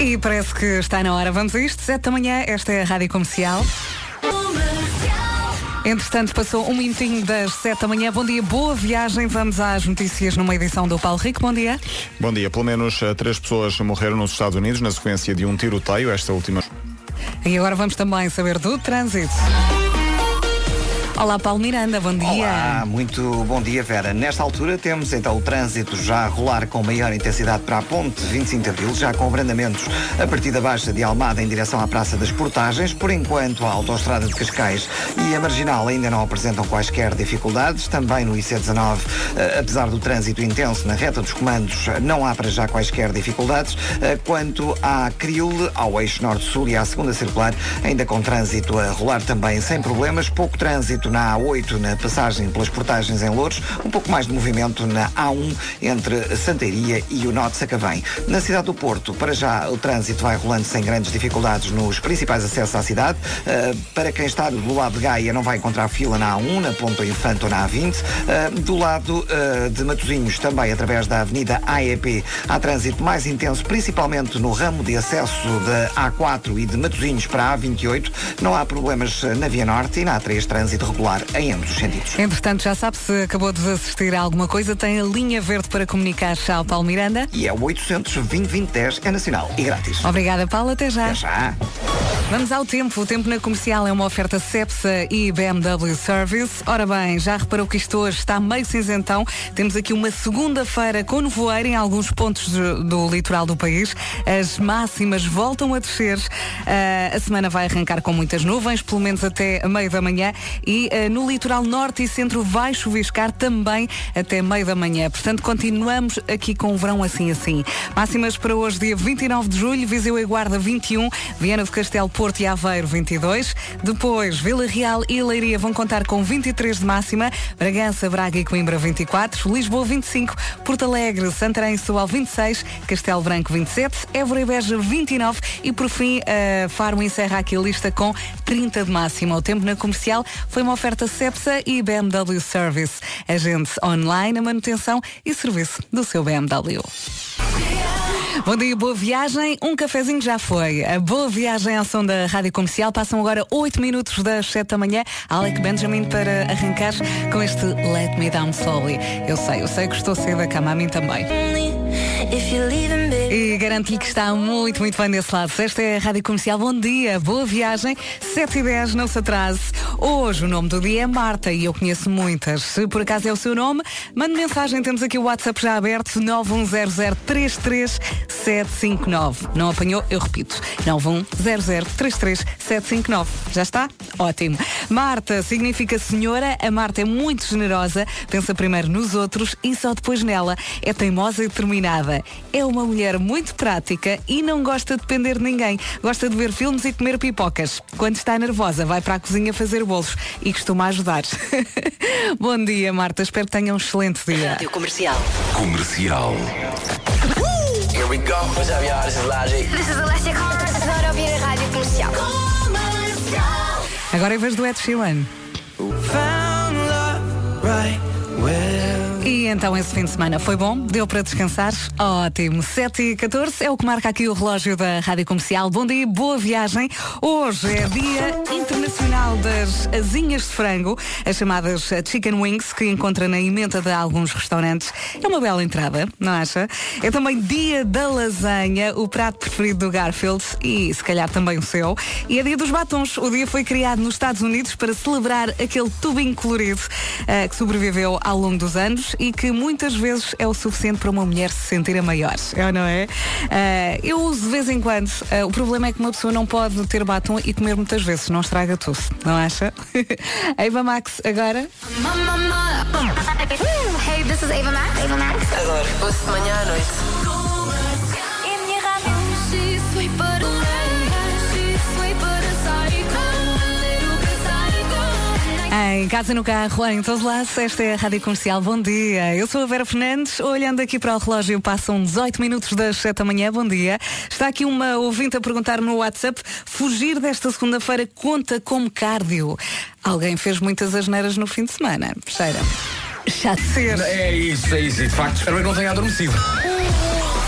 E parece que está na hora. Vamos a isto, 7 da manhã, esta é a Rádio Comercial. Entretanto, passou um minutinho das 7 da manhã. Bom dia, boa viagem. Vamos às notícias numa edição do Paulo Rico. Bom dia. Bom dia. Pelo menos uh, três pessoas morreram nos Estados Unidos na sequência de um tiroteio. Esta última. E agora vamos também saber do trânsito. Olá, Paulo Miranda, bom dia. Olá, muito bom dia, Vera. Nesta altura temos então o trânsito já a rolar com maior intensidade para a ponte 25 de Abril, já com abrandamentos a partir da Baixa de Almada em direção à Praça das Portagens. Por enquanto, a Autostrada de Cascais e a Marginal ainda não apresentam quaisquer dificuldades. Também no IC19, eh, apesar do trânsito intenso na reta dos comandos, não há para já quaisquer dificuldades. Eh, quanto à Criule, ao eixo norte-sul e à segunda circular, ainda com trânsito a rolar também sem problemas. Pouco trânsito na A8, na passagem pelas portagens em Louros, um pouco mais de movimento na A1 entre Santeiria e o Norte Sacavém. Na cidade do Porto, para já o trânsito vai rolando sem grandes dificuldades nos principais acessos à cidade. Uh, para quem está do lado de Gaia não vai encontrar fila na A1, na Ponta Infante ou na A20. Uh, do lado uh, de Matosinhos, também através da Avenida AEP, há trânsito mais intenso, principalmente no ramo de acesso da A4 e de Matosinhos para a A28. Não há problemas na Via Norte e na A3 trânsito em ambos os sentidos. Entretanto, já sabe, se acabou de assistir a alguma coisa, tem a linha verde para comunicar ao Paulo Miranda. E é o 800 2010 é nacional e grátis. Obrigada, Paulo. Até já. Até já. Vamos ao tempo. O tempo na comercial é uma oferta Cepsa e BMW Service. Ora bem, já reparou que isto hoje está meio cinzentão. Temos aqui uma segunda-feira com nevoeiro em alguns pontos do, do, litoral do país. As máximas voltam a descer. Uh, a semana vai arrancar com muitas nuvens, pelo menos até meio da manhã. E no litoral norte e centro vai chuviscar também até meio da manhã. Portanto, continuamos aqui com o verão assim assim. Máximas para hoje, dia 29 de julho, Viseu e Guarda 21, Viana do Castelo, Porto e Aveiro 22. Depois, Vila Real e Leiria vão contar com 23 de máxima, Bragança, Braga e Coimbra 24, Lisboa 25, Porto Alegre, Santarém e Soal 26, Castelo Branco 27, Évora e Beja 29 e por fim, uh, Faro encerra aqui a lista com 30 de máxima. O tempo na comercial foi uma oferta Cepsa e BMW Service. Agente online, a manutenção e serviço do seu BMW. Bom dia, boa viagem. Um cafezinho já foi. A boa viagem ao som da Rádio Comercial. Passam agora 8 minutos das 7 da manhã. Alec Benjamin para arrancar com este Let Me Down Slowly. Eu sei, eu sei que estou cedo da cama, a mim também. E garanto-lhe que está muito, muito bem desse lado. Esta é a Rádio Comercial. Bom dia, boa viagem. 7 e 10, não se atrase. Hoje o nome do dia é Marta e eu conheço muitas. Se por acaso é o seu nome, mande mensagem. Temos aqui o WhatsApp já aberto: 910033759. Não apanhou? Eu repito: 910033759. Já está? Ótimo. Marta significa senhora. A Marta é muito generosa, pensa primeiro nos outros e só depois nela. É teimosa e determinada. É uma mulher muito prática e não gosta de depender de ninguém. Gosta de ver filmes e comer pipocas. Quando está nervosa, vai para a cozinha fazer bolos e costuma ajudar. Bom dia, Marta. Espero que tenha um excelente dia. Rádio Comercial. Comercial. Here we go. What's up, y'all? This is Logic. This is Alessia Cara. Adoro ouvir a Rádio Comercial. Agora em vez do Ed Sheeran. E então esse fim de semana foi bom? Deu para descansar? Ótimo. 7 e 14 é o que marca aqui o relógio da Rádio Comercial. Bom dia, boa viagem. Hoje é Dia Internacional das Asinhas de Frango, as chamadas Chicken Wings, que encontra na emenda de alguns restaurantes. É uma bela entrada, não acha? É também Dia da Lasanha, o prato preferido do Garfield e se calhar também o seu. E é Dia dos Batons. O dia foi criado nos Estados Unidos para celebrar aquele tubinho colorido uh, que sobreviveu ao longo dos anos e que muitas vezes é o suficiente para uma mulher se sentir a maior, é ou não é? Uh, eu uso de vez em quando. Uh, o problema é que uma pessoa não pode ter batom e comer muitas vezes, não estraga tudo, não acha? Eva Max, agora. Hey, this is Ava Max. Ava Max. Ouço de manhã à noite. Em casa, no carro, em todo lado, esta é a Rádio Comercial. Bom dia. Eu sou a Vera Fernandes. Olhando aqui para o relógio, passam 18 minutos das 7 da manhã. Bom dia. Está aqui uma ouvinte a perguntar no WhatsApp: fugir desta segunda-feira conta como cardio? Alguém fez muitas asneiras no fim de semana. Cheira. Já de ser. É isso, é isso. E de facto, espero que não tenha adormecido.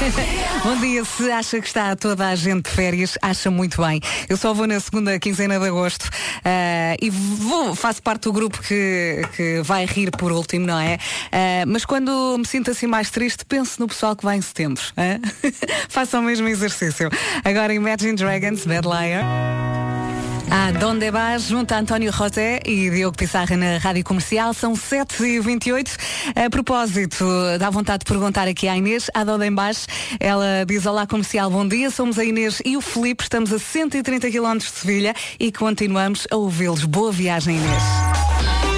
Bom dia, se acha que está toda a gente de férias, acha muito bem. Eu só vou na segunda quinzena de agosto ah, e vou, faço parte do grupo que, que vai rir por último, não é? Ah, mas quando me sinto assim mais triste, penso no pessoal que vai em setembro. hã? Façam o mesmo exercício. Agora Imagine Dragons, Bad Liar. A Donde Vas, junto a António José e Diogo Pissarra na Rádio Comercial, são 7h28. A propósito, dá vontade de perguntar aqui à Inês, a Donde Vas, ela diz Olá Comercial, bom dia, somos a Inês e o Filipe, estamos a 130 km de Sevilha e continuamos a ouvi-los. Boa viagem, Inês.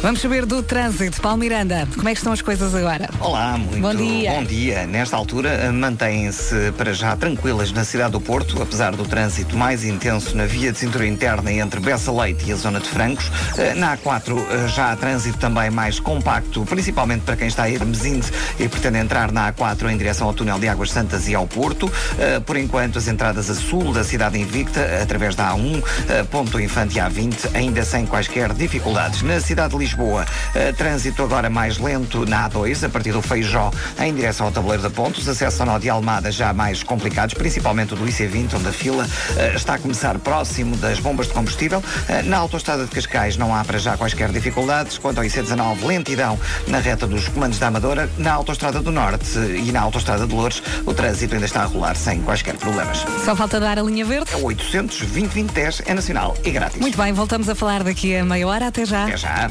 Vamos saber do trânsito. Paulo Miranda, como é que estão as coisas agora? Olá, muito Bom dia. bom dia. Nesta altura eh, mantêm-se para já tranquilas na cidade do Porto, apesar do trânsito mais intenso na via de cintura interna entre Bessa Leite e a zona de Francos. Eh, Na A4 eh, já há trânsito também mais compacto, principalmente para quem está a ir Mesinde e pretende entrar na A4 em direção ao túnel de Águas Santas e ao Porto. Por enquanto, as entradas a sul da cidade invicta, através da A1, eh, Ponto Infante e A20, ainda sem quaisquer dificuldades. Na cidade de Lisboa, eh, trânsito agora mais lento na A2, a partir do Feijó em direção ao tabuleiro da Ponte. Os acessos ao nó de Almada já mais complicados, principalmente o do IC20, onde a fila eh, está a começar próximo das bombas de combustível. Eh, Na autoestrada de Cascais não há para já quaisquer dificuldades. Quanto ao IC19, lentidão na reta dos comandos da Amadora. Na autoestrada do Norte e na autoestrada de Lourdes, o trânsito ainda está a rolar sem quaisquer problemas. Só falta dar a linha verde? É o 800 2010 é nacional e grátis. Muito bem, voltamos a falar daqui a meia hora. Até já. Até já.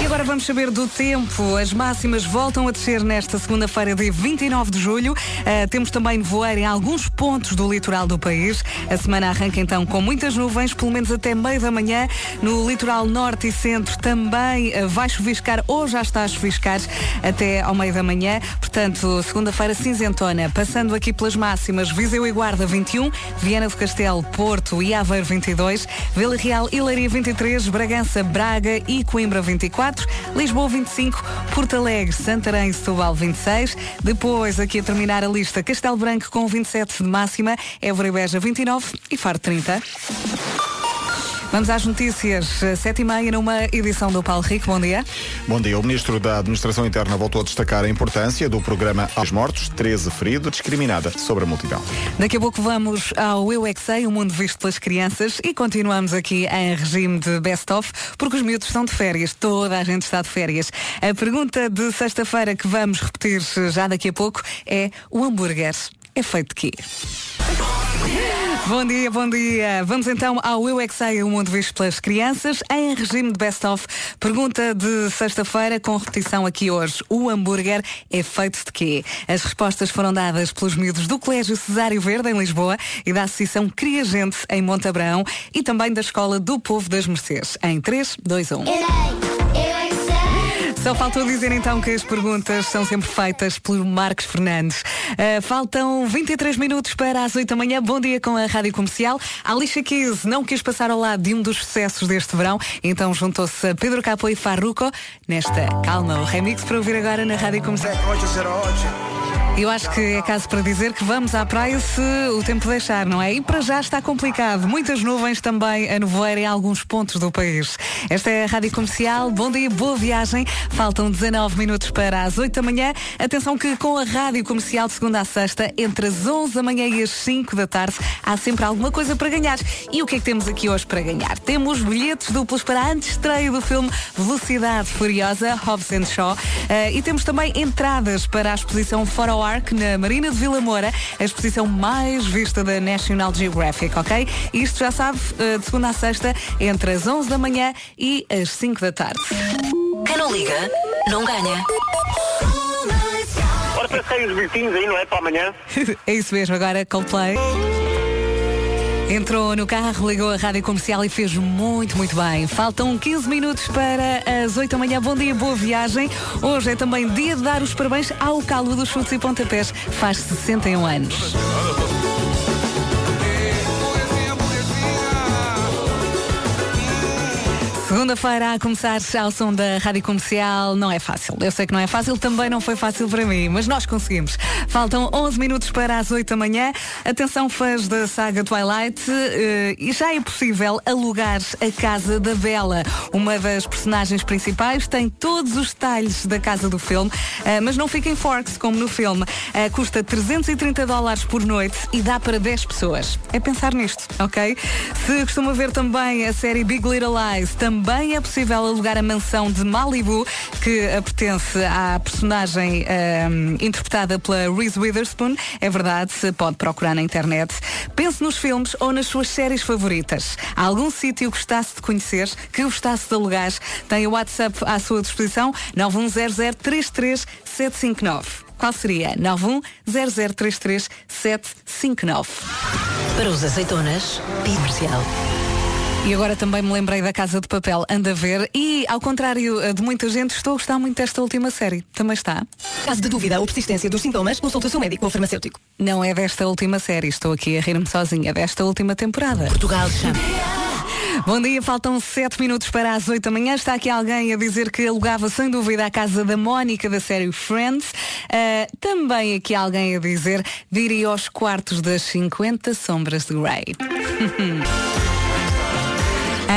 E agora vamos saber do tempo. As máximas voltam a descer nesta segunda-feira, dia 29 de julho. Ah, temos também nevoeiro em alguns pontos do litoral do país. A semana arranca então com muitas nuvens, pelo menos até meio da manhã. No litoral norte e centro também ah, vai chuviscar ou já está a chuviscar até ao meio da manhã. Portanto, segunda-feira cinzentona. Passando aqui pelas máximas, Viseu e Guarda 21, Viana do Castelo, Porto e Aveiro 22, Vila Real e Leiria 23, Bragança, Braga e Coimbra 24, Lisboa 25, Porto Alegre, Santarém Setúbal 26. Depois, aqui a terminar a lista, Castelo Branco com 27 de máxima, Évora e Beja 29 e Faro 30. Vamos às notícias, 7 e meia numa edição do Paulo Rico. Bom dia. Bom dia. O Ministro da Administração Interna voltou a destacar a importância do programa Aos Mortos, 13 ferido, discriminada sobre a multidão. Daqui a pouco vamos ao Eu é Sei, o mundo visto pelas crianças e continuamos aqui em regime de best-of porque os miúdos estão de férias, toda a gente está de férias. A pergunta de sexta-feira que vamos repetir já daqui a pouco é o hambúrguer é feito de quê? Bom dia, bom dia. Vamos então ao Eu é que Sei, o mundo visto pelas crianças, em regime de best-of. Pergunta de sexta-feira, com repetição aqui hoje. O hambúrguer é feito de quê? As respostas foram dadas pelos miúdos do Colégio Cesário Verde, em Lisboa, e da Associação Cria Gente, em Montabrão, e também da Escola do Povo das Mercês, em 3, 2, 1. Só faltou dizer então que as perguntas são sempre feitas pelo Marcos Fernandes. Uh, faltam 23 minutos para as 8 da manhã. Bom dia com a Rádio Comercial. A Alicia não quis passar ao lado de um dos sucessos deste verão, então juntou-se a Pedro Capo e Farruco nesta Calma, o remix para ouvir agora na Rádio Comercial. Eu acho que é caso para dizer que vamos à praia se o tempo deixar, não é? E para já está complicado. Muitas nuvens também a nevoeiro em alguns pontos do país. Esta é a Rádio Comercial. Bom dia, boa viagem. Faltam 19 minutos para as 8 da manhã. Atenção que com a Rádio Comercial de segunda a sexta, entre as 11 da manhã e as 5 da tarde, há sempre alguma coisa para ganhar. E o que é que temos aqui hoje para ganhar? Temos bilhetes duplos para a antestreia do filme Velocidade Furiosa, Hobbs Shaw. Eh, e temos também entradas para a exposição Foro Arc na Marina de Vila Moura, a exposição mais vista da National Geographic, ok? Isto já sabe, eh, de segunda a sexta, entre as 11 da manhã e as 5 da tarde. Quem não liga, não ganha. Ora, para sair os bilhetinhos aí, não é? Para amanhã. é isso mesmo, agora Coldplay. Entrou no carro, ligou a rádio comercial e fez muito, muito bem. Faltam 15 minutos para as 8 da manhã. Bom dia, boa viagem. Hoje é também dia de dar os parabéns ao Calo dos Chutes e Pontapés. Faz 61 anos. Segunda-feira a começar ao som da Rádio Comercial não é fácil. Eu sei que não é fácil, também não foi fácil para mim, mas nós conseguimos. Faltam 11 minutos para as 8 da manhã. Atenção, fãs da saga Twilight, eh, e já é possível alugar a Casa da Bela. Uma das personagens principais tem todos os detalhes da casa do filme, eh, mas não fica em Forks como no filme. Eh, custa 330 dólares por noite e dá para 10 pessoas. É pensar nisto, ok? Se costuma ver também a série Big Little Lies, também é possível alugar a mansão de Malibu, que eh, pertence à personagem eh, interpretada pela Reese Witherspoon. É verdade, pode procurar na internet. Pense nos filmes ou nas suas séries favoritas. Há algum sítio que gostasse de conhecer, que gostasse de alugar, tem o WhatsApp à sua disposição, 910033759. Qual seria? 910033759. Para os azeitonas, comercial. E agora também me lembrei da Casa de Papel, anda a ver. E, ao contrário eh, de muita gente, estou a gostar muito desta última série. Também está? Caso de dúvida ou persistência dos sintomas, consulte o seu médico ou farmacêutico. Não é desta última série, estou aqui a rir-me sozinha, desta última temporada. Portugal chama. Bom dia, faltam 7 minutos para as 8 da manhã. Está aqui alguém a dizer que alugava sem dúvida a casa da Mónica da série Friends. Ah, também aqui alguém a dizer diria aos quartos das 50 sombras de Grey.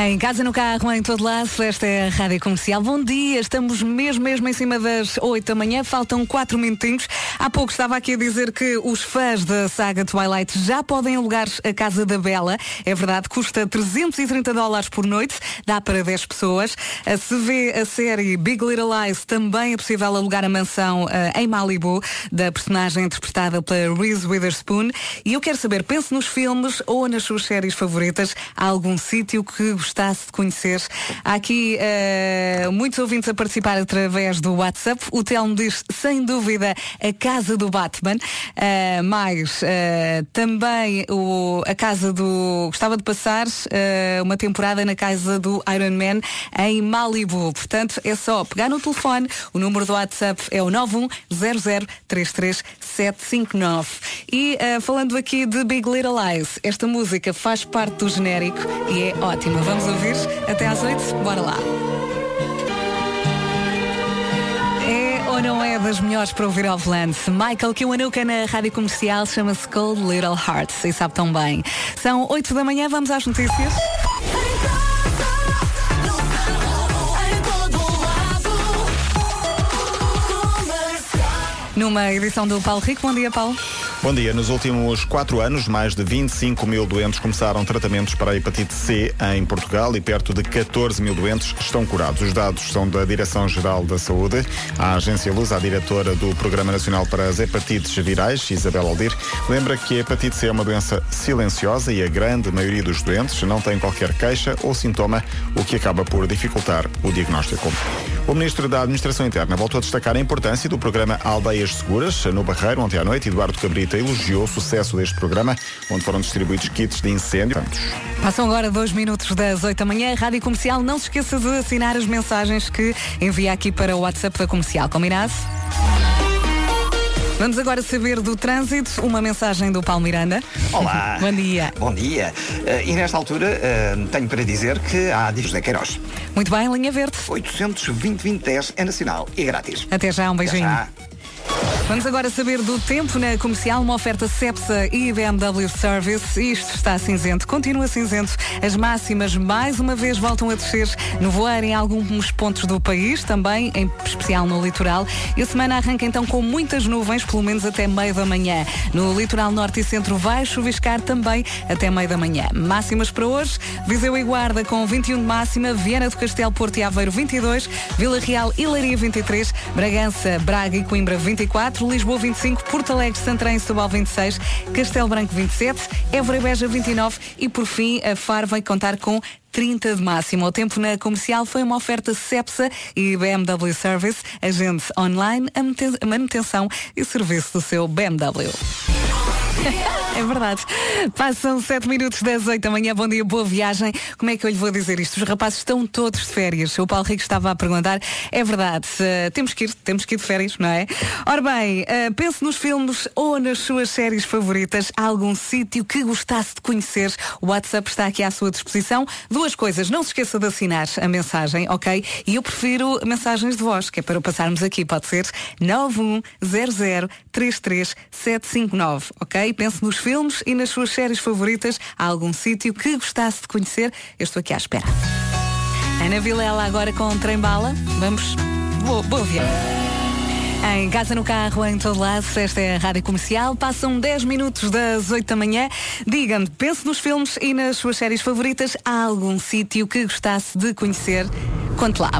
Em casa, no carro, em todo lado, esta é a Rádio Comercial. Bom dia, estamos mesmo, mesmo em cima das 8 da manhã, faltam 4 minutinhos. Há pouco estava aqui a dizer que os fãs da saga Twilight já podem alugar a Casa da Bela. É verdade, custa 330 dólares por noite, dá para 10 pessoas. Se vê a série Big Little Lies, também é possível alugar a mansão ah, em Malibu, da personagem interpretada pela Reese Witherspoon. E eu quero saber, pense nos filmes ou nas suas séries favoritas, há algum sítio que gostasse de conhecer. Há aqui eh, muitos ouvintes a participar através do WhatsApp. O Telmo diz, sem dúvida, a casa do Batman. Eh, mais eh, também o, a casa do. Gostava de passar uma temporada na casa do Iron Man em Malibu. Portanto, é só pegar no telefone. O número do WhatsApp é o 910033759. E falando aqui de Big Little Lies, esta música faz parte do genérico e é ótima. Vamos ouvir até às 8. Bora lá. É ou não é das melhores para ouvir ao volante? Michael Kiwanuka na rádio comercial chama-se Cold Little Hearts e sabe tão bem. São 8 da manhã, vamos às notícias. Numa edição do Paulo Rico. Bom dia, Paulo. Bom dia. Nos últimos quatro anos, mais de 25 mil doentes começaram tratamentos para a hepatite C em Portugal e perto de 14 mil doentes estão curados. Os dados são da Direção-Geral da Saúde. A Agência Luz, a diretora do Programa Nacional para as Hepatites Virais, Isabel Aldir, lembra que a hepatite C é uma doença silenciosa e a grande maioria dos doentes não tem qualquer queixa ou sintoma, o que acaba por dificultar o diagnóstico. O Ministro da Administração Interna voltou a destacar a importância do programa Aldeias Seguras. No Barreiro, ontem à noite, Eduardo Cabrita elogiou o sucesso deste programa, onde foram distribuídos kits de incêndio. Passam agora dois minutos das 8 da manhã. Rádio Comercial, não se esqueça de assinar as mensagens que envia aqui para o WhatsApp da Comercial. Combinado? Vamos agora saber do trânsito. Uma mensagem do Paulo Miranda. Olá. Bom dia. Bom dia. Eh, e nesta altura eh, tenho para dizer que há de José Queiroz. Muito bem, linha verde. 820-2010 é nacional e grátis. Até já, um Até beijinho. Vamos agora saber do tempo na comercial, uma oferta Cepsa e BMW Service. Isto está cinzento, continua cinzento. As máximas mais uma vez voltam a descer no voar em alguns pontos do país, também em especial no litoral. E a semana arranca então com muitas nuvens, pelo menos até meio da manhã. No litoral norte e centro vai chuviscar também até meio da manhã. Máximas para hoje, Viseu e Guarda com 21 de máxima, Viana do Castelo, Porto e Aveiro 22, Vila Real e Leiria 23, Bragança, Braga e Coimbra 24, Lisboa 25, Porto Alegre, Santarém Setúbal 26, Castelo Branco 27, Évora e Beja 29 e por fim a Faro vai contar com 30 de máximo. O tempo na comercial foi uma oferta Cepsa e BMW Service, agente online, a manutenção e serviço do seu BMW. É verdade. Passam 7 minutos das 8 da manhã. Bom dia, boa viagem. Como é que eu lhe vou dizer isto? Os rapazes estão todos de férias. O Paulo Rico estava a perguntar. É verdade. eh, temos que ir, temos que ir de férias, não é? Ora bem, eh, pense nos filmes ou nas suas séries favoritas. Há algum sítio que gostasse de conhecer? O WhatsApp está aqui à sua disposição. Duas coisas. Não se esqueça de assinar a mensagem, ok? E eu prefiro mensagens de voz, que é para passarmos aqui. Pode ser 910033759, ok? Pense nos filmes e nas suas séries favoritas. Há algum sítio que gostasse de conhecer? Eu estou aqui à espera. Ana Vilela agora com o trem bala. Vamos. Boa, boa viagem. Em casa, no carro, em todo lado, esta é a Rádio Comercial. Passam 10 minutos das 8 da manhã. Diga-me, pense nos filmes e nas suas séries favoritas. Há algum sítio que gostasse de conhecer? Conte lá.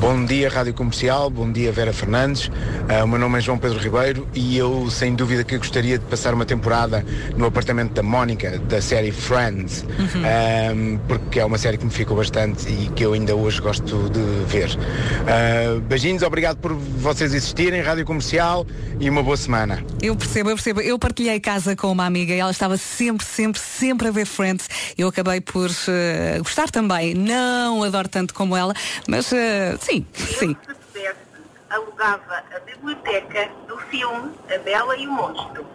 Bom dia Rádio Comercial, bom dia Vera Fernandes, Ah, o meu nome é João Pedro Ribeiro e eu sem dúvida que gostaria de passar uma temporada no apartamento da Mónica, da série Friends, Ah, porque é uma série que me ficou bastante e que eu ainda hoje gosto de ver. Ah, beijinhos, obrigado por vocês existirem, Rádio Comercial e uma boa semana. Eu percebo, eu percebo. Eu partilhei casa com uma amiga e ela estava sempre, sempre, sempre a ver Friends. Eu acabei por eh, gostar também. Não adoro tanto como ela, mas sim, sim. se pudesse, alugava a biblioteca do filme A Bela e o Monstro.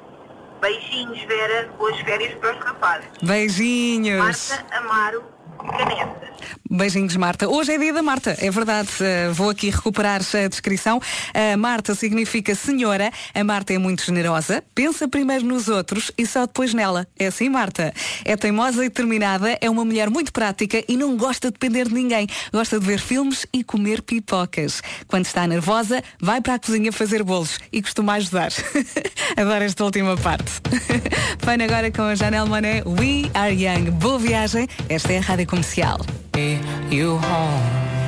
Beijinhos, Vera. Boas férias para os rapazes. Beijinhos. Marta Amaro Canessas. Beijinhos, Marta. Hoje é dia da Marta, é verdade. Eh, vou aqui recuperar a descrição. A Marta significa senhora. A Marta é muito generosa, pensa primeiro nos outros e só depois nela. É assim, Marta. É teimosa e determinada, é uma mulher muito prática e não gosta de depender de ninguém. Gosta de ver filmes e comer pipocas. Quando está nervosa, vai para a cozinha fazer bolos e costuma ajudar. Adoro esta última parte. Vem agora com a Janelle Mané, We Are Young. Boa viagem. Esta é a Rádio Comercial. you home.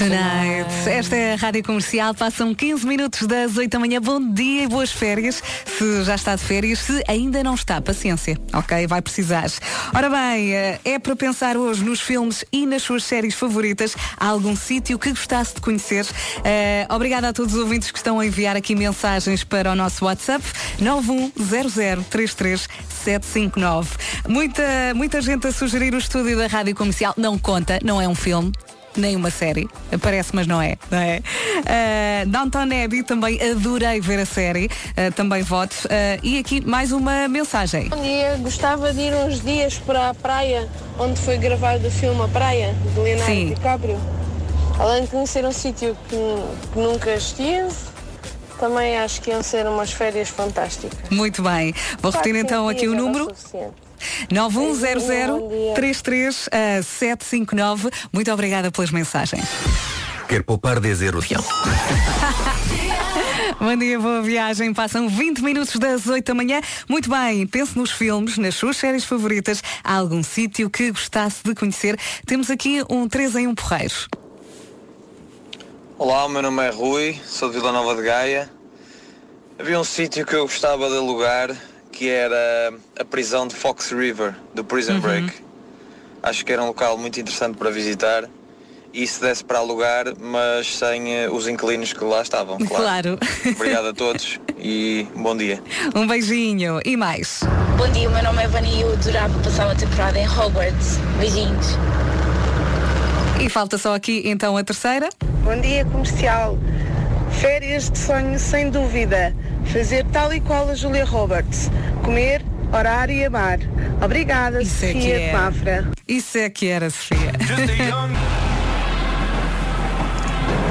Tonight. Esta é a Rádio Comercial. Passam 15 minutos das 8 da manhã. Bom dia e boas férias. Se já está de férias, se ainda não está, paciência. Ok? Vai precisar. Ora bem, eh, é para pensar hoje nos filmes e nas suas séries favoritas. Há algum sítio que gostasse de conhecer? Eh, obrigada a todos os ouvintes que estão a enviar aqui mensagens para o nosso WhatsApp 910033759. Muita, muita gente a sugerir o estúdio da Rádio Comercial. Não conta, não é um filme nem uma série. Parece, mas não é. Não é? Uh, Downton Abbey, também adorei ver a série. Uh, também voto. Uh, e aqui mais uma mensagem. Bom dia, gostava de ir uns dias para a praia, onde foi gravado o filme A Praia, de Leonardo Sim. DiCaprio. Além de conhecer um sítio que, que nunca estive, também acho que iam ser umas férias fantásticas. Muito bem. Vou repetir então aqui o número. 910033759. Muito obrigada pelas mensagens. Quer poupar 10 euros? Bom dia, boa viagem. Passam 20 minutos das 8 da manhã. Muito bem, pense nos filmes, nas suas séries favoritas. Há algum sítio que gostasse de conhecer? Temos aqui um 3 em 1 porreiro. Olá, o meu nome é Rui, sou de Vila Nova de Gaia. Havia um sítio que eu gostava de alugar que era a prisão de Fox River, do Prison Uhum. Break. Acho que era um local muito interessante para visitar e se desse para alugar, mas sem eh, os inquilinos que lá estavam, claro. Claro. Obrigado a todos e bom dia. Um beijinho. E mais? Bom dia, o meu nome é Vani e eu adorava passar uma temporada em Hogwarts. Beijinhos. E falta só aqui então a terceira. Bom dia, comercial. Férias de sonho, sem dúvida. Fazer tal e qual a Julia Roberts. Comer, orar e amar. Obrigada, Isso é Sofia de é. Mafra. Isso é que era, Sofia.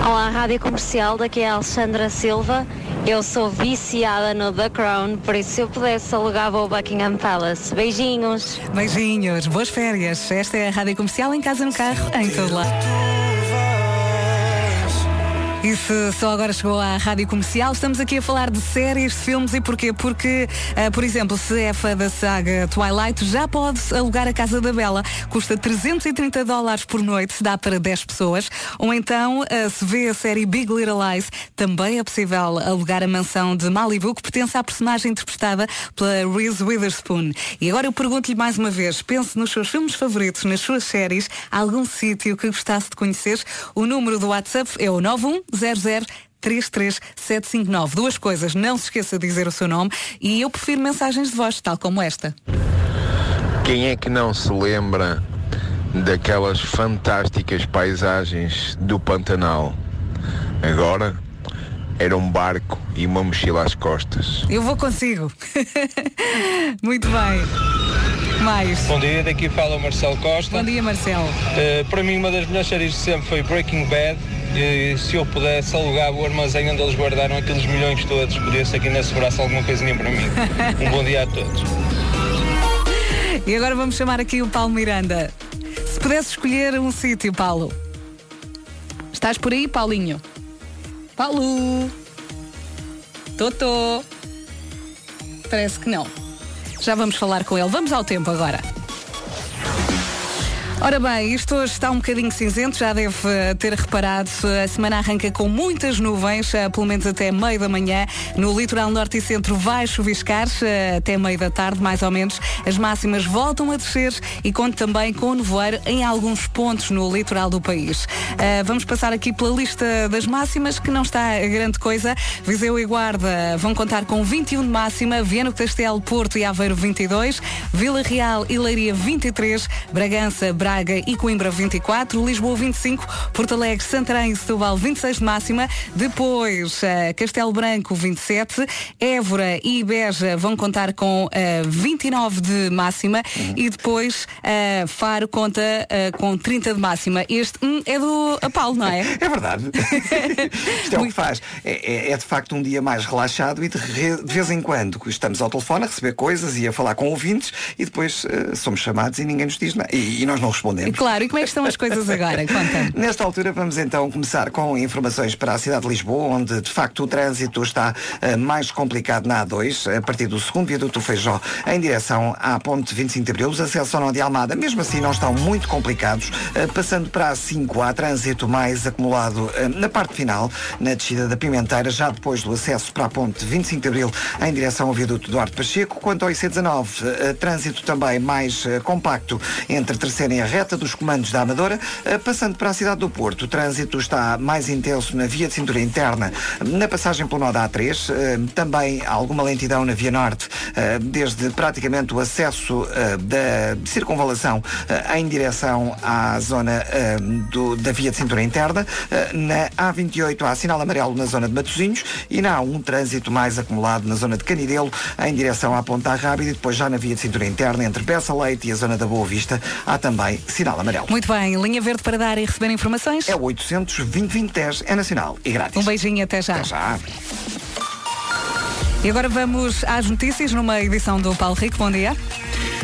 Olá, Rádio Comercial, daqui é a Alexandra Silva. Eu sou viciada no The Crown, por isso se eu pudesse alugava o Buckingham Palace. Beijinhos. Beijinhos, boas férias. Esta é a Rádio Comercial em casa, no carro, em todo lado. E se só agora chegou à Rádio Comercial, estamos aqui a falar de séries, filmes e porquê? Porque, ah, por exemplo, se é fã da saga Twilight, já pode alugar a Casa da Bela. Custa 330 dólares por noite, dá para 10 pessoas. Ou então, ah, se vê a série Big Little Lies, também é possível alugar a mansão de Malibu, que pertence à personagem interpretada pela Reese Witherspoon. E agora eu pergunto-lhe mais uma vez, pense nos seus filmes favoritos, nas suas séries, algum sítio que gostasse de conhecer. O número do WhatsApp é o 9100 33759. Duas coisas, não se esqueça de dizer o seu nome e eu prefiro mensagens de voz, tal como esta. Quem é que não se lembra daquelas fantásticas paisagens do Pantanal? Agora era um barco e uma mochila às costas. Eu vou consigo. Muito bem. Mais. Bom dia, daqui fala o Marcelo Costa. Bom dia, Marcelo. Eh, para mim, uma das melhores séries de sempre foi Breaking Bad. E se eu pudesse alugar o armazém onde eles guardaram aqueles milhões todos, podia ser que ainda sobrasse alguma coisinha para mim. Um bom dia a todos. E agora vamos chamar aqui o Paulo Miranda. Se pudesse escolher um sítio, Paulo. Estás por aí, Paulinho? Paulo! Totô! Parece que não. Já vamos falar com ele. Vamos ao tempo agora. Ora bem, isto hoje está um bocadinho cinzento, já deve eh, ter reparado. A semana arranca com muitas nuvens, eh, pelo menos até meio da manhã. No litoral norte e centro vai chuviscar eh, até meio da tarde, mais ou menos. As máximas voltam a descer e conto também com nevoeiro em alguns pontos no litoral do país. Vamos passar aqui pela lista das máximas, que não está a grande coisa. Viseu e Guarda vão contar com 21 de máxima, Viana Castelo, Porto e Aveiro 22, Vila Real e Leiria 23, Bragança, Braga e Coimbra 24, Lisboa 25, Porto Alegre, Santarém e Setúbal 26 de máxima, depois uh, Castelo Branco 27, Évora e Beja vão contar com uh, 29 de máxima e depois uh, Faro conta uh, com 30 de máxima. Este hum, é do Paulo, não é? É verdade. Isto é o que faz. É, é- é de facto um dia mais relaxado e de, de vez em quando estamos ao telefone a receber coisas e a falar com ouvintes e depois eh, somos chamados e ninguém nos diz nada. E, e nós não respondemos. Claro, e como é que estão as coisas agora? Conta. Nesta altura vamos então começar com informações para a cidade de Lisboa, onde de facto o trânsito está eh, mais complicado na A2, a partir do segundo viaduto do Feijó, em direção à ponte 25 de Abril. Os acessos ao nó de Almada, mesmo assim, não estão muito complicados. Eh, passando para a 5, há trânsito mais acumulado eh, na parte final, na descida da Pimenteira, já depois do acesso para a ponte 25 de Abril, em direção ao viaduto Duarte Pacheco. Quanto ao IC19, eh, trânsito também mais compacto entre terceira e reta dos comandos da Amadora. Eh, Passando para a cidade do Porto, o trânsito está mais intenso na via de cintura interna, na passagem pelo nó da A3. eh, Também alguma lentidão na via norte, eh, desde praticamente o acesso da circunvalação em direção à zona da via de cintura interna. Na A28 há sinal amarelo na zona de Matosinhos e na A1 trânsito mais acumulado na zona de Canidelo em direção à Ponta Rábida e depois já na via de cintura interna entre Bessa Leite e a zona da Boa Vista há também sinal amarelo. Muito bem, linha verde para dar e receber informações? É o 800 2010 é nacional e grátis. Um beijinho, até já. Até já. E agora vamos às notícias numa edição do Paulo Rico. Bom dia.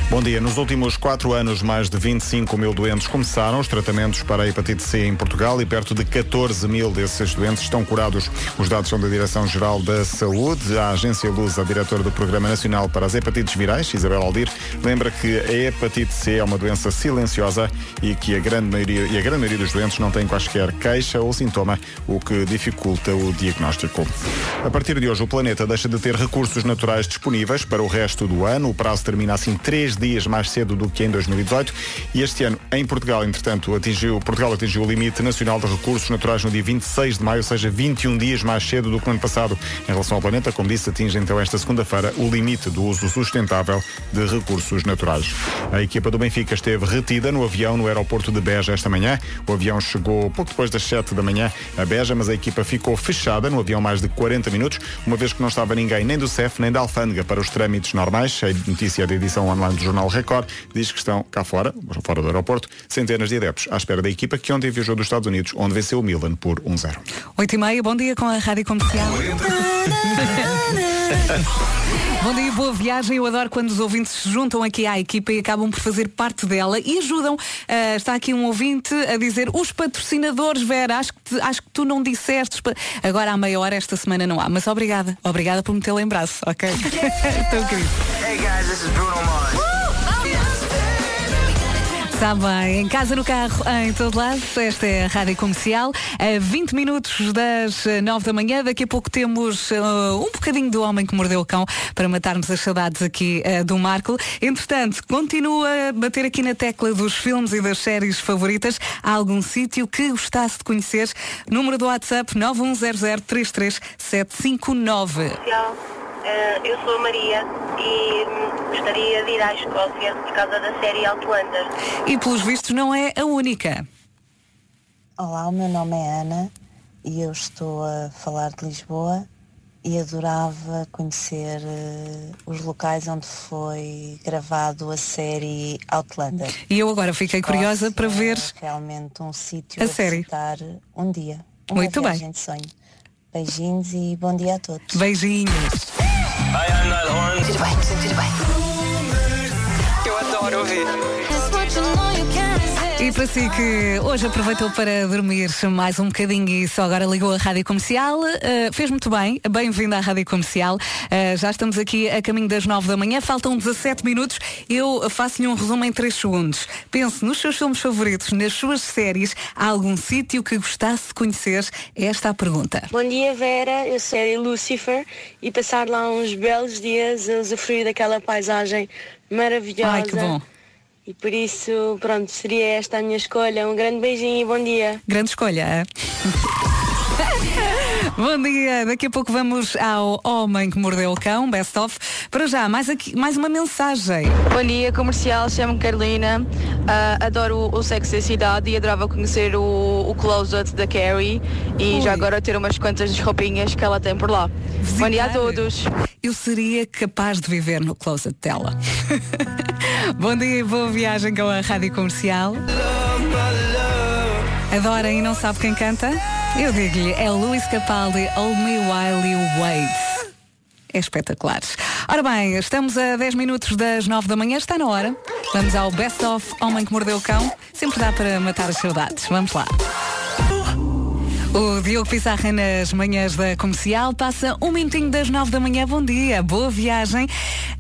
Bom dia. Nos últimos quatro anos, mais de 25 mil doentes começaram os tratamentos para a hepatite C em Portugal e perto de 14 mil desses doentes estão curados. Os dados são da Direção-Geral da Saúde. A Agência Luz, a diretora do Programa Nacional para as Hepatites Virais, Isabel Aldir, lembra que a hepatite C é uma doença silenciosa e que a grande maioria, e a grande maioria dos doentes não tem quaisquer queixa ou sintoma, o que dificulta o diagnóstico. A partir de hoje, o planeta deixa de ter recursos naturais disponíveis para o resto do ano. O prazo termina assim dias mais cedo do que em 2018 e este ano, em Portugal, entretanto, atingiu, Portugal atingiu o limite nacional de recursos naturais no dia 26 de maio, ou seja, 21 dias mais cedo do que no ano passado. Em relação ao planeta, como disse, atinge então esta segunda-feira o limite do uso sustentável de recursos naturais. A equipa do Benfica esteve retida no avião no aeroporto de Beja esta manhã. O avião chegou pouco depois das 7 da manhã a Beja, mas a equipa ficou fechada no avião mais de 40 minutos, uma vez que não estava ninguém nem do CEF nem da Alfândega para os trâmites normais. A notícia da edição online do Jornal Record diz que estão cá fora, fora do aeroporto, centenas de adeptos à espera da equipa que ontem viajou dos Estados Unidos, onde venceu o Milan por 1-0. 8 e meia, bom dia com a Rádio Comercial. Bom dia, boa viagem. Eu adoro quando os ouvintes se juntam aqui à equipa e acabam por fazer parte dela e ajudam. Ah, está aqui um ouvinte a dizer os patrocinadores, Vera, acho que, te- acho que tu não disseste. Agora há meia hora esta semana não há, mas obrigada. Obrigada por me ter lembrado, ok? Tão querido. Hey guys, this is Bruno Mars. Está bem, em casa, no carro, em todo lado. Esta é a Rádio Comercial. A 20 minutos das eh, 9 da manhã. Daqui a pouco temos eh, um bocadinho do Homem que Mordeu o Cão para matarmos as saudades aqui eh, do Marco. Entretanto, continua a bater aqui na tecla dos filmes e das séries favoritas. Há algum sítio que gostasse de conhecer? Número do WhatsApp 910033759. Eh, eu sou a Maria e hum, gostaria de ir à Escócia por causa da série Outlander. E pelos vistos não é a única. Olá, o meu nome é Ana e eu estou a falar de Lisboa e adorava conhecer eh, os locais onde foi gravado a série Outlander. E eu agora fiquei curiosa para ver É realmente um sítio a a, série. visitar um dia. Uma Muito bem. de sonho. Beijinhos e bom dia a todos. Beijinhos. Tudo bem, tudo bem. Eu adoro ouvir. E para si que hoje aproveitou para dormir mais um bocadinho e só agora ligou a Rádio Comercial, eh, fez muito bem, bem-vindo à Rádio Comercial. Eh, já estamos aqui a caminho das 9 da manhã, faltam 17 minutos. Eu faço-lhe um resumo em 3 segundos. Pense nos seus filmes favoritos, nas suas séries, há algum sítio que gostasse de conhecer? Esta é a pergunta. Bom dia Vera, eu sou a Lucifer e passar lá uns belos dias a usufruir daquela paisagem maravilhosa. Ai, que bom. E por isso, pronto, seria esta a minha escolha. Um grande beijinho e bom dia. Grande escolha. Bom dia, daqui a pouco vamos ao Homem que Mordeu o Cão, Best of. Para já, mais, aqui, mais uma mensagem. Bom dia, comercial, chamo-me Carolina, Ah, adoro o, o Sexo e a Cidade e adorava conhecer o, o Closet da Carrie e Ui. já agora ter umas quantas roupinhas que ela tem por lá. Bom dia a todos. Eu seria capaz de viver no closet dela. Bom dia e boa viagem com a Rádio Comercial. Adora e não sabe quem canta? Eu digo-lhe, é Luís Capaldi, Hold Me While You Wait. É espetacular. Ora bem, estamos a 10 minutos das 9 da manhã, está na hora. Vamos ao Best of Homem que Mordeu o Cão. Sempre dá para matar as saudades. Vamos lá. O Diogo Pissarra nas manhãs da comercial passa um minutinho das nove da manhã. Bom dia, boa viagem.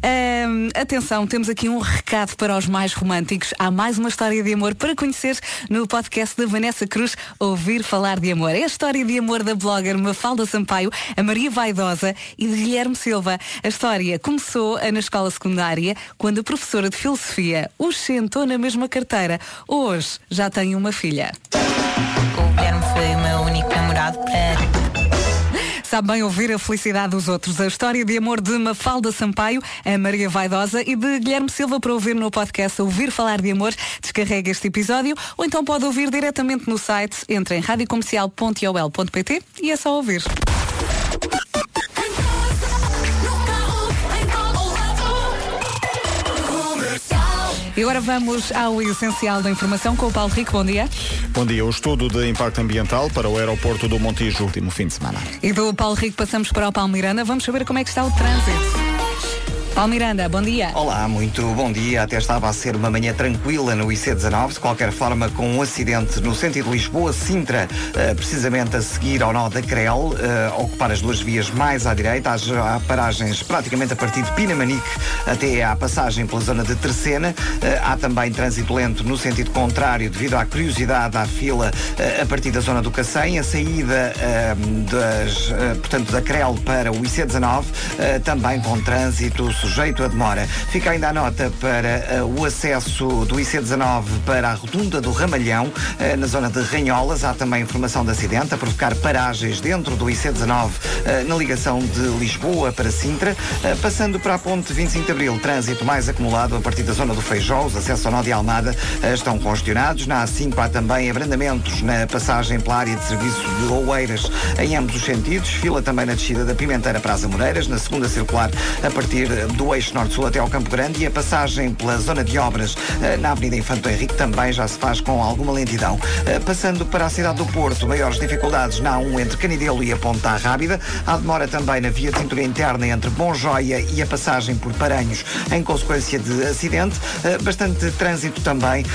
Ahm, atenção, temos aqui um recado para os mais românticos. Há mais uma história de amor para conhecer no podcast da Vanessa Cruz, Ouvir Falar de Amor. É a história de amor da blogger Mafalda Sampaio, a Maria Vaidosa e de Guilherme Silva. A história começou na escola secundária, quando a professora de filosofia os sentou na mesma carteira. Hoje já tem uma filha. Sabe bem ouvir a felicidade dos outros. A história de amor de Mafalda Sampaio, a Maria Vaidosa e de Guilherme Silva para ouvir no podcast Ouvir Falar de Amor. Descarrega este episódio ou então pode ouvir diretamente no site. Entre em radiocomercial.ol.pt e é só ouvir. E agora vamos ao essencial da informação com o Paulo Rico. Bom dia. Bom dia. O estudo de impacto ambiental para o aeroporto do Montijo último fim de semana. E do Paulo Rico passamos para o Paulo Miranda. Vamos saber como é que está o trânsito. Paulo Miranda, bom dia. Olá, muito bom dia. Até estava a ser uma manhã tranquila no IC19, de qualquer forma com um acidente no sentido Lisboa-Sintra, eh, precisamente a seguir ao nó da Crel, eh, ocupar as duas vias mais à direita. Há, paragens praticamente a partir de Pinamanique até à passagem pela zona de Terceira. Eh, há também trânsito lento no sentido contrário, devido à curiosidade à fila a partir da zona do Cacém. A saída das, portanto, da Crel para o IC19, eh, também com trânsito sujeito a demora. Fica ainda a nota para eh, o acesso do IC19 para a rotunda do Ramalhão, eh, na zona de Ranholas. Há também informação de acidente a provocar paragens dentro do IC19 eh, na ligação de Lisboa para Sintra. Passando para a ponte 25 de Abril, trânsito mais acumulado a partir da zona do Feijó. Os acessos ao nó de Almada estão congestionados. Na A5 há também abrandamentos na passagem pela área de serviço de Oeiras em ambos os sentidos. Fila também na descida da Pimenteira para as Amoreiras, na segunda circular a partir do eixo norte-sul até ao Campo Grande e a passagem pela zona de obras eh, na Avenida Infanto Henrique também já se faz com alguma lentidão. Eh, Passando para a cidade do Porto, maiores dificuldades na A1 entre Canidelo e a Ponta Rábida. Há demora também na via de cintura interna entre Bom Joia e a passagem por Paranhos em consequência de acidente. Eh, Bastante trânsito também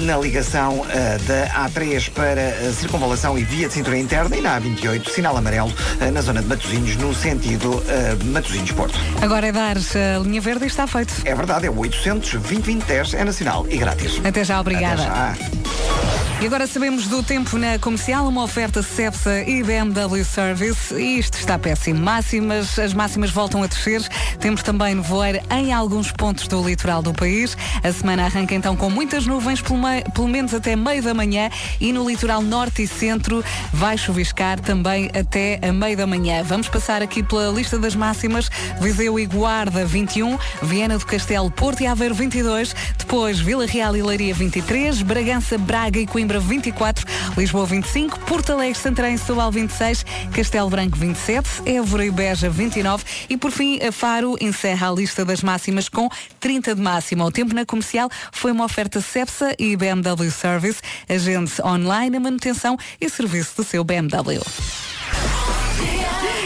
na ligação da A3 para circunvalação e via de cintura interna e na A28, sinal amarelo na zona de Matosinhos, no sentido Matosinhos-Porto. Agora é dar a linha verde e está feito. É verdade, é o 800 2010 é nacional e grátis. Até já, obrigada. Até já. E agora sabemos do tempo na comercial, uma oferta Cepsa e BMW Service. E isto está péssimo. Máximas, as máximas voltam a descer. Temos também nevoeiro em alguns pontos do litoral do país. A semana arranca então com muitas nuvens, pelo, pelo menos até meio da manhã. E no litoral norte e centro vai chuviscar também até a meio da manhã. Vamos passar aqui pela lista das máximas. Viseu e Guarda 21, Viana do Castelo, Porto e Aveiro 22, depois Vila Real e Leiria 23, Bragança, Braga e Coimbra 24, Lisboa 25, Porto Alegre, Santarém Setúbal 26, Castelo Branco 27, Évora e Beja 29 e por fim a Faro encerra a lista das máximas com 30 de máxima. O tempo na comercial foi uma oferta Cepsa e BMW Service, agente online, a manutenção e serviço do seu BMW.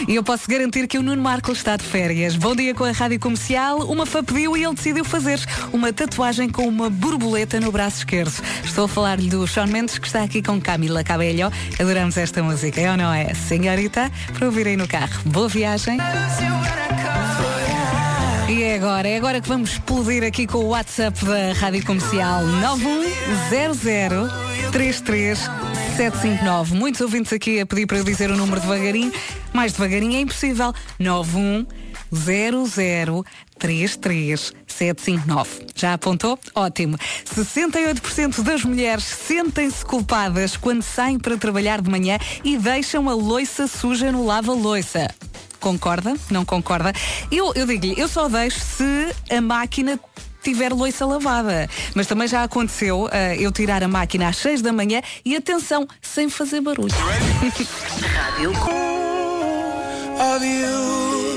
E eu posso garantir que o Nuno Marco está de férias. Bom dia com a Rádio Comercial. Uma fã pediu e ele decidiu fazer uma tatuagem com uma borboleta no braço esquerdo. Estou a falar-lhe do Sean Mendes, que está aqui com Camila Cabello. Adoramos esta música, é ou não é? Senhorita, para ouvirem no carro. Boa viagem. E é agora, é agora que vamos explodir aqui com o WhatsApp da Rádio Comercial 910033759. Muitos ouvintes aqui a pedir para eu dizer o número devagarinho. Mais devagarinho é impossível. 910033759. Já apontou? Ótimo. 68% das mulheres sentem-se culpadas quando saem para trabalhar de manhã e deixam a loiça suja no lava-loiça. Concorda? Não concorda? Eu, eu digo-lhe, eu só deixo se a máquina tiver loiça lavada. Mas também já aconteceu ah, eu tirar a máquina às 6 da manhã e atenção, sem fazer barulho.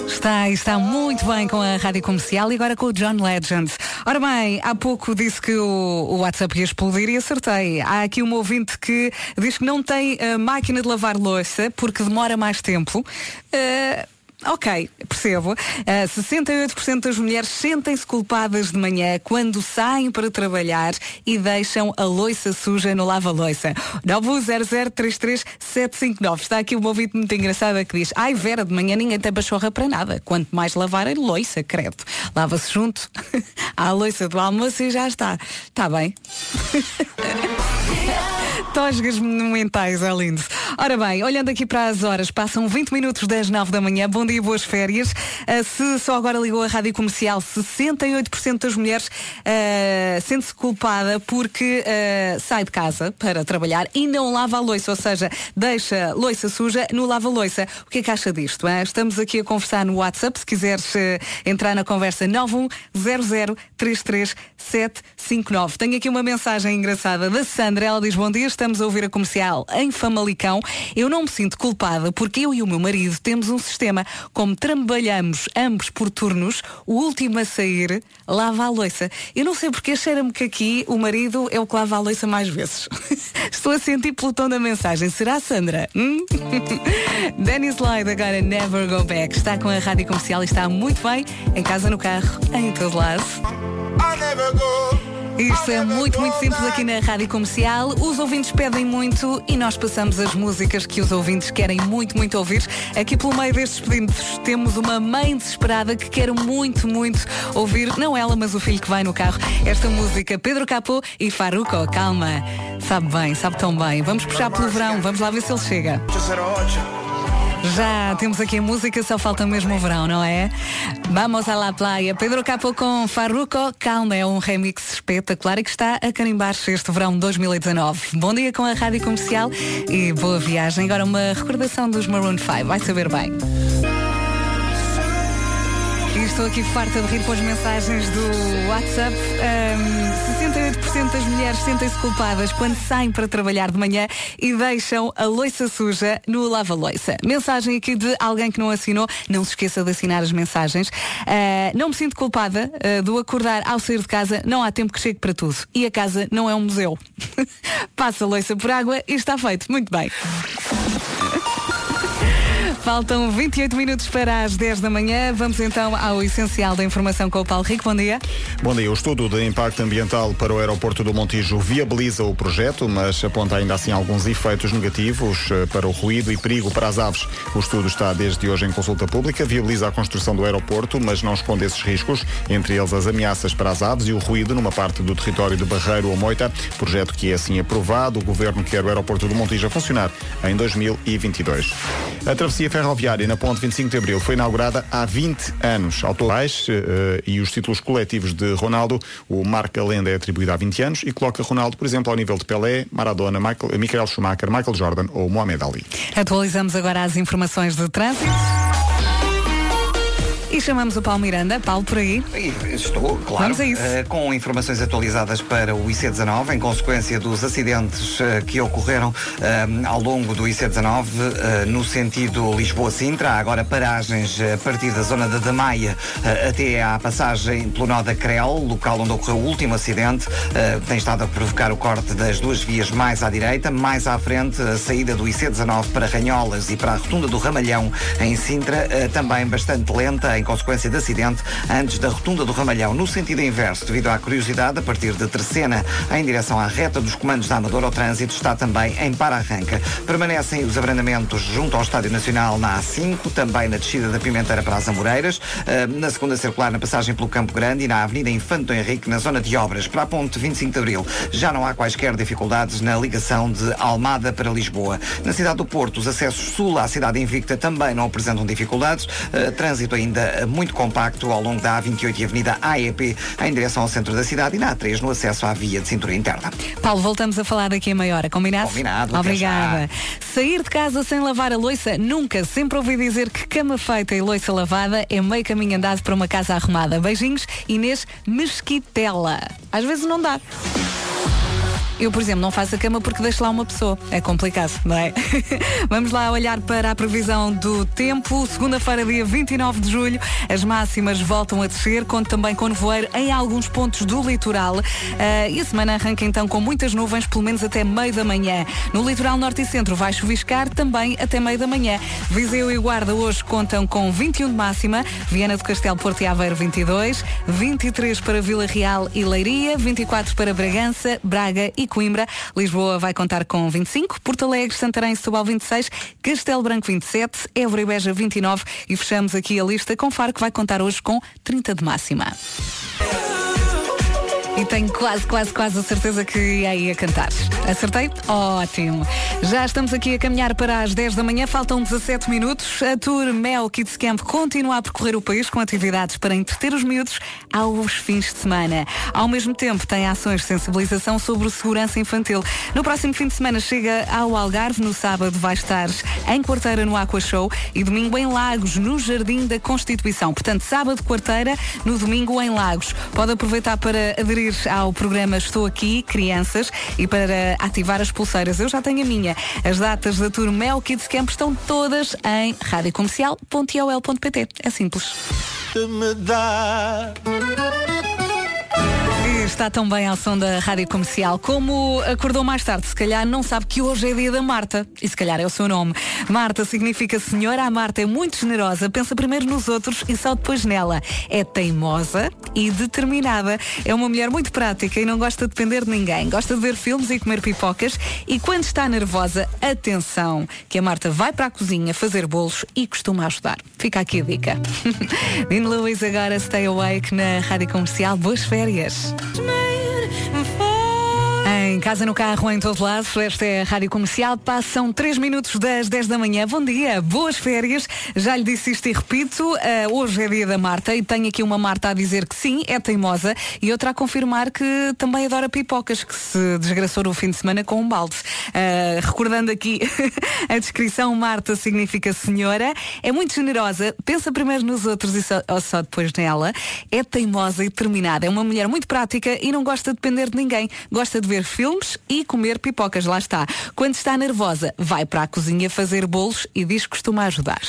Está, está muito bem com a rádio comercial e agora com o John Legend. Ora bem, há pouco disse que o, o WhatsApp ia explodir e acertei. Há aqui um ouvinte que diz que não tem a máquina de lavar louça porque demora mais tempo. Ah, Ok, percebo. Ah, 68% das mulheres sentem-se culpadas de manhã quando saem para trabalhar e deixam a loiça suja no lava-loiça. 910033759. Está aqui uma ouvinte muito engraçada que diz Ai Vera, de manhã ninguém tem pachorra para nada. Quanto mais lavar a loiça, credo. Lava-se junto à loiça do almoço e já está. Está bem. Tosgas monumentais, é lindo. Ora bem, olhando aqui para as horas, passam 20 minutos das 9 da manhã. Bom dia, boas férias. Ah, se só agora ligou a rádio comercial, 68% das mulheres ah, sente-se culpada porque ah, sai de casa para trabalhar e não lava a loiça, ou seja, deixa loiça suja no lava-loiça. O que é que acha disto? ah? Estamos aqui a conversar no WhatsApp. Se quiseres entrar na conversa, 910033759. Tenho aqui uma mensagem engraçada da Sandra. Ela diz: Bom dia, estamos a ouvir a comercial em Famalicão. Eu não me sinto culpada porque eu e o meu marido temos um sistema. Como trabalhamos ambos por turnos, o último a sair lava a louça. Eu não sei porque cheira-me que aqui o marido é o que lava a louça mais vezes. Estou a sentir pelo tom da mensagem. Será, Sandra? Hum? Danny Slide agora Never Go Back. Está com a rádio comercial e está muito bem em casa, no carro, em todo lado. Isto é muito, muito simples aqui na Rádio Comercial. Os ouvintes pedem muito e nós passamos as músicas que os ouvintes querem muito, muito ouvir. Aqui pelo meio destes pedidos temos uma mãe desesperada que quer muito, muito ouvir, não ela, mas o filho que vai no carro, esta música Pedro Capô e Faruco. Calma, sabe bem, sabe tão bem. Vamos puxar pelo verão, vamos lá ver se ele chega. Já temos aqui a música, só falta mesmo o verão, não é? Vamos à la playa. Pedro Capo com Farruco. Calma, é um remix espetacular e que está a carimbar-se este verão 2019. Bom dia com a Rádio Comercial e boa viagem. Agora uma recordação dos Maroon 5. Vai saber bem. Estou aqui farta de rir com as mensagens do WhatsApp. Ahm, 68% das mulheres sentem-se culpadas quando saem para trabalhar de manhã e deixam a loiça suja no lava-loiça. Mensagem aqui de alguém que não assinou. Não se esqueça de assinar as mensagens. Ah, não me sinto culpada ah, do acordar ao sair de casa. Não há tempo que chegue para tudo. E a casa não é um museu. Passa a loiça por água e está feito. Muito bem. Faltam 28 minutos para as 10 da manhã. Vamos então ao essencial da informação com o Paulo Rico. Bom dia. Bom dia. O estudo de impacto ambiental para o aeroporto do Montijo viabiliza o projeto, mas aponta ainda assim alguns efeitos negativos eh, para o ruído e perigo para as aves. O estudo está desde hoje em consulta pública, viabiliza a construção do aeroporto, mas não esconde esses riscos, entre eles as ameaças para as aves e o ruído numa parte do território de Barreiro ou Moita. Projeto que é assim aprovado. O governo quer o aeroporto do Montijo a funcionar em 2022. A travessia ferroviária na Ponte 25 de Abril foi inaugurada há 20 anos. Autorais eh, e os títulos coletivos de Ronaldo, o Marca Lenda é atribuído há 20 anos e coloca Ronaldo, por exemplo, ao nível de Pelé, Maradona, Michael, Michael Schumacher, Michael Jordan ou Mohamed Ali. Atualizamos agora as informações de trânsito. E chamamos o Paulo Miranda. Paulo, por aí. Estou, claro. Vamos a isso. Eh, com informações atualizadas para o IC19, em consequência dos acidentes eh, que ocorreram eh, ao longo do IC19, eh, no sentido Lisboa-Sintra. Agora paragens a partir da zona da Damaia até à passagem pelo nó da Crel, local onde ocorreu o último acidente. Tem estado a provocar o corte das duas vias mais à direita. Mais à frente, a saída do IC19 para Ranholas e para a rotunda do Ramalhão em Sintra, também bastante lenta em consequência de acidente antes da rotunda do Ramalhão no sentido inverso, devido à curiosidade, a partir de Terceira em direção à reta dos comandos da Amadora, o trânsito está também em para-arranca. Permanecem os abrandamentos junto ao Estádio Nacional na A5, também na descida da Pimenteira para as Amoreiras, eh, na segunda circular na passagem pelo Campo Grande e na Avenida Infante Henrique, na zona de obras, para a ponte 25 de Abril. Já não há quaisquer dificuldades na ligação de Almada para Lisboa. Na cidade do Porto, os acessos sul à cidade invicta também não apresentam dificuldades. Eh, trânsito ainda eh, muito compacto ao longo da A28 e Avenida AEP em direção ao centro da cidade e na A3 no acesso à via de cintura interna. Paulo, voltamos a falar daqui a meia hora. Combinado? Combinado, Obrigada. Sair de casa sem lavar a louça, nunca. Sempre ouvi dizer que cama feita e louça lavada é meio caminho andado para uma casa arrumada. Beijinhos, Inês Mesquitela. Às vezes não dá. Eu, por exemplo, não faço a cama porque deixo lá uma pessoa. É complicado, não é? Vamos lá olhar para a previsão do tempo. Segunda-feira, dia 29 de julho, as máximas voltam a descer, conto também com nevoeiro em alguns pontos do litoral. Ah, e a semana arranca então com muitas nuvens, pelo menos até meio da manhã. No litoral norte e centro vai chuviscar também até meio da manhã. Viseu e Guarda hoje contam com 21 de máxima, Viana do Castelo, Porto e Aveiro 22, 23 para Vila Real e Leiria, 24 para Bragança, Braga e Coimbra. Lisboa vai contar com 25, Porto Alegre, Santarém e Setúbal 26, Castelo Branco 27, Évora e Beja 29 e fechamos aqui a lista com Faro que vai contar hoje com 30 de máxima. E tenho quase, quase, quase a certeza que ia aí a cantar. Acertei? Ótimo. Já estamos aqui a caminhar para as 10 da manhã, faltam 17 minutos. A Tour Mel Kids Camp continua a percorrer o país com atividades para entreter os miúdos aos fins de semana. Ao mesmo tempo, tem ações de sensibilização sobre segurança infantil. No próximo fim de semana chega ao Algarve, no sábado vai estar em Quarteira no Aqua Show e domingo em Lagos, no Jardim da Constituição. Portanto, sábado Quarteira, no domingo em Lagos. Pode aproveitar para aderir ao programa Estou Aqui, Crianças, e para ativar as pulseiras. Eu já tenho a minha. As datas da Tour Mel Kids Camp estão todas em radiocomercial.ol.pt. É simples. E está tão bem ao som da rádio comercial. Como acordou mais tarde, se calhar não sabe que hoje é dia da Marta. E se calhar é o seu nome. Marta significa senhora. A Marta é muito generosa, pensa primeiro nos outros e só depois nela. É teimosa e determinada. É uma mulher muito prática e não gosta de depender de ninguém. Gosta de ver filmes e comer pipocas. E quando está nervosa, atenção, que a Marta vai para a cozinha fazer bolos e costuma ajudar. Fica aqui a dica. Dean Lewis agora Stay Awake na rádio comercial. Boas férias. man Em casa, no carro, em todo lado, esta é a Rádio Comercial. Passam 3 minutos das 10 da manhã. Bom dia, boas férias. Já lhe disse isto e repito, eh, hoje é dia da Marta e tenho aqui uma Marta a dizer que sim, é teimosa e outra a confirmar que também adora pipocas, que se desgraçou no fim de semana com um balde. Eh, recordando aqui a descrição, Marta significa senhora, é muito generosa, pensa primeiro nos outros e só, ou só depois nela, é teimosa e determinada, é uma mulher muito prática e não gosta de depender de ninguém, gosta de ver filmes e comer pipocas, lá está. Quando está nervosa, vai para a cozinha fazer bolos e diz que costuma ajudar.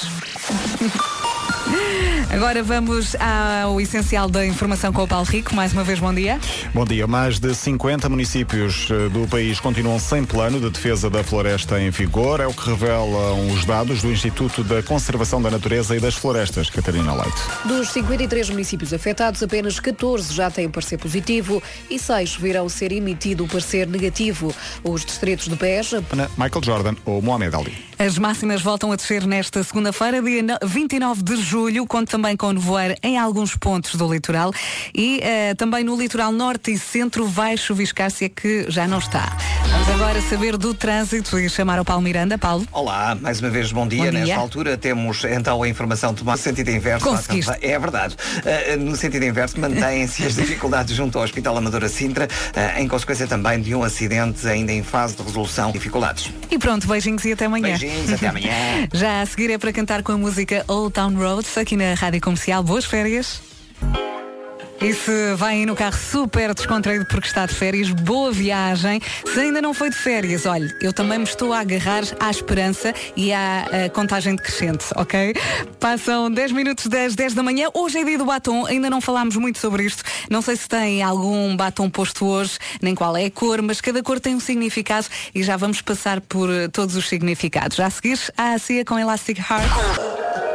Agora vamos ao essencial da informação com o Paulo Rico. Mais uma vez, bom dia. Bom dia. Mais de 50 municípios eh, do país continuam sem plano de defesa da floresta em vigor. É o que revelam os dados do Instituto da Conservação da Natureza e das Florestas, Catarina Leite. Dos 53 municípios afetados, apenas 14 já têm o parecer positivo e 6 virão ser emitido o parecer negativo. Os distritos de Beja, Michael Jordan ou Mohamed Ali. As máximas voltam a descer nesta segunda-feira, dia no- 29 de julho, conta também com nevoeiro em alguns pontos do litoral e eh, também no litoral norte e centro vai chuviscar se é que já não está. Vamos agora saber do trânsito e chamar o Paulo Miranda. Paulo. Olá, mais uma vez bom dia. Bom dia. Nesta altura temos então a informação de no sentido inverso. Conseguiste. É verdade. Uh, no sentido inverso, mantêm-se as dificuldades junto ao Hospital Amadora Sintra, uh, em consequência também de um acidente ainda em fase de resolução. Dificuldades. E pronto, beijinhos e até amanhã. Beijinhos, até amanhã. Já a seguir é para cantar com a música Old Town Roads aqui na Rádio Comercial. Boas férias. E se vai no carro super descontraído porque está de férias, boa viagem. Se ainda não foi de férias, olha, eu também me estou a agarrar à esperança e à eh, contagem decrescente, ok? Passam 10 minutos das 10 da manhã. Hoje é dia do batom, ainda não falámos muito sobre isto. Não sei se tem algum batom posto hoje, nem qual é a cor, mas cada cor tem um significado e já vamos passar por eh, todos os significados. Já a seguir, a Cia com Elastic Heart.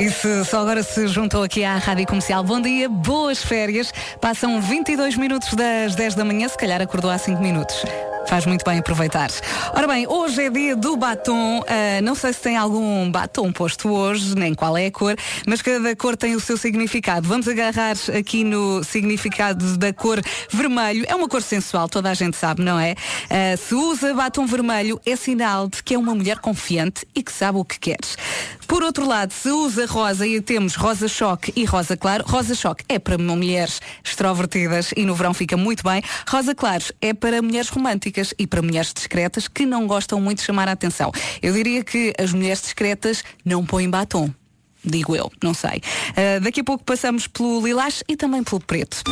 E se só agora se juntou aqui à Rádio Comercial, bom dia, boas férias. Passam 22 minutos das 10 da manhã, se calhar acordou há 5 minutos. Faz muito bem aproveitar. Ora bem, hoje é dia do batom. Ah, não sei se tem algum batom posto hoje, nem qual é a cor, mas cada cor tem o seu significado. Vamos agarrar aqui no significado da cor vermelho. É uma cor sensual, toda a gente sabe, não é? Ah, se usa batom vermelho, é sinal de que é uma mulher confiante e que sabe o que queres. Por outro lado, se usa rosa e temos rosa choque e rosa claro, rosa choque é para mulheres extrovertidas e no verão fica muito bem. Rosa claro é para mulheres românticas e para mulheres discretas que não gostam muito de chamar a atenção. Eu diria que as mulheres discretas não põem batom. Digo eu, não sei. Ah, daqui a pouco passamos pelo lilás e também pelo preto.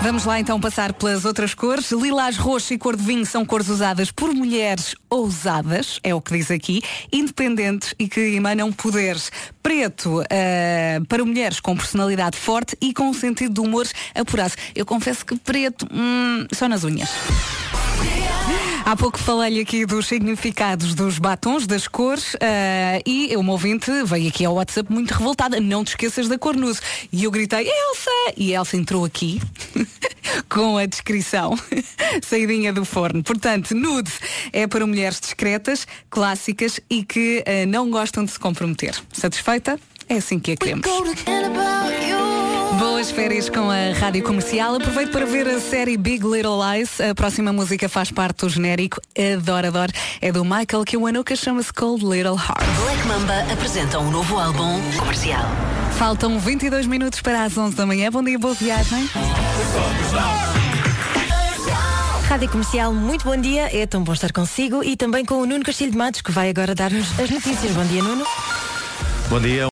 Vamos lá então passar pelas outras cores. Lilás, roxo e cor de vinho são cores usadas por mulheres ousadas, é o que diz aqui, independentes e que emanam poderes. Preto, ah, para mulheres com personalidade forte e com um sentido de humor apurado. Eu confesso que preto, hum, só nas unhas. Há pouco falei aqui dos significados dos batons, das cores, ah, e uma ouvinte veio aqui ao WhatsApp muito revoltada. Não te esqueças da cor nude. E eu gritei, Elsa! E Elsa entrou aqui com a descrição saidinha do forno. Portanto, nude é para mulheres discretas, clássicas e que ah, não gostam de se comprometer. Satisfeita? É assim que a queremos. Boas férias com a Rádio Comercial. Aproveito para ver a série Big Little Lies. A próxima música faz parte do genérico. Adoro, adoro. É do Michael Kiwanuka, chama-se Cold Little Heart. Black Mamba apresenta um novo álbum comercial. Faltam 22 minutos para as 11 da manhã. Bom dia, boa viagem. Rádio Comercial, muito bom dia. É tão bom estar consigo e também com o Nuno Castilho de Matos, que vai agora dar-nos as notícias. Bom dia, Nuno. Bom dia.